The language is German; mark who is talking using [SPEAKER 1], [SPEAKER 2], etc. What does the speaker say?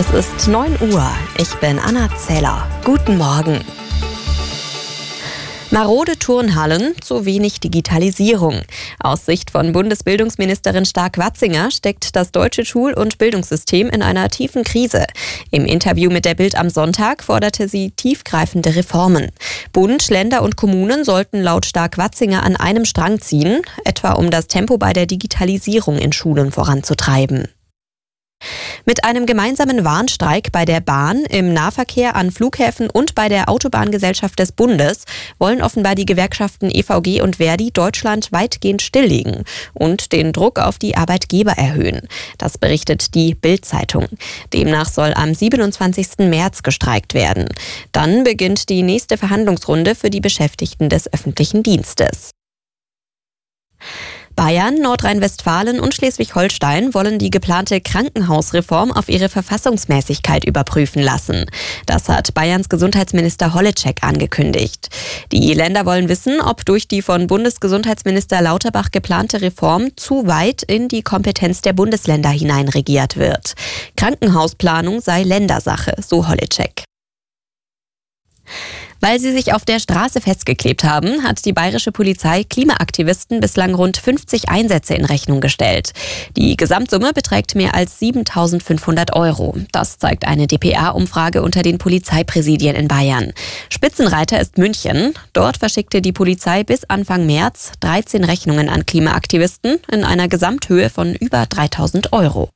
[SPEAKER 1] Es ist 9 Uhr. Ich bin Anna Zeller. Guten Morgen. Marode Turnhallen, zu wenig Digitalisierung. Aus Sicht von Bundesbildungsministerin Stark-Watzinger steckt das deutsche Schul- und Bildungssystem in einer tiefen Krise. Im Interview mit der Bild am Sonntag forderte sie tiefgreifende Reformen. Bund, Länder und Kommunen sollten laut Stark-Watzinger an einem Strang ziehen, etwa um das Tempo bei der Digitalisierung in Schulen voranzutreiben. Mit einem gemeinsamen Warnstreik bei der Bahn, im Nahverkehr an Flughäfen und bei der Autobahngesellschaft des Bundes wollen offenbar die Gewerkschaften EVG und Verdi Deutschland weitgehend stilllegen und den Druck auf die Arbeitgeber erhöhen. Das berichtet die Bild-Zeitung. Demnach soll am 27. März gestreikt werden. Dann beginnt die nächste Verhandlungsrunde für die Beschäftigten des öffentlichen Dienstes. Bayern, Nordrhein-Westfalen und Schleswig-Holstein wollen die geplante Krankenhausreform auf ihre Verfassungsmäßigkeit überprüfen lassen. Das hat Bayerns Gesundheitsminister Holleczek angekündigt. Die Länder wollen wissen, ob durch die von Bundesgesundheitsminister Lauterbach geplante Reform zu weit in die Kompetenz der Bundesländer hineinregiert wird. Krankenhausplanung sei Ländersache, so Holleczek. Weil sie sich auf der Straße festgeklebt haben, hat die bayerische Polizei Klimaaktivisten bislang rund 50 Einsätze in Rechnung gestellt. Die Gesamtsumme beträgt mehr als 7500 Euro. Das zeigt eine dpa-Umfrage unter den Polizeipräsidien in Bayern. Spitzenreiter ist München. Dort verschickte die Polizei bis Anfang März 13 Rechnungen an Klimaaktivisten in einer Gesamthöhe von über 3000 Euro.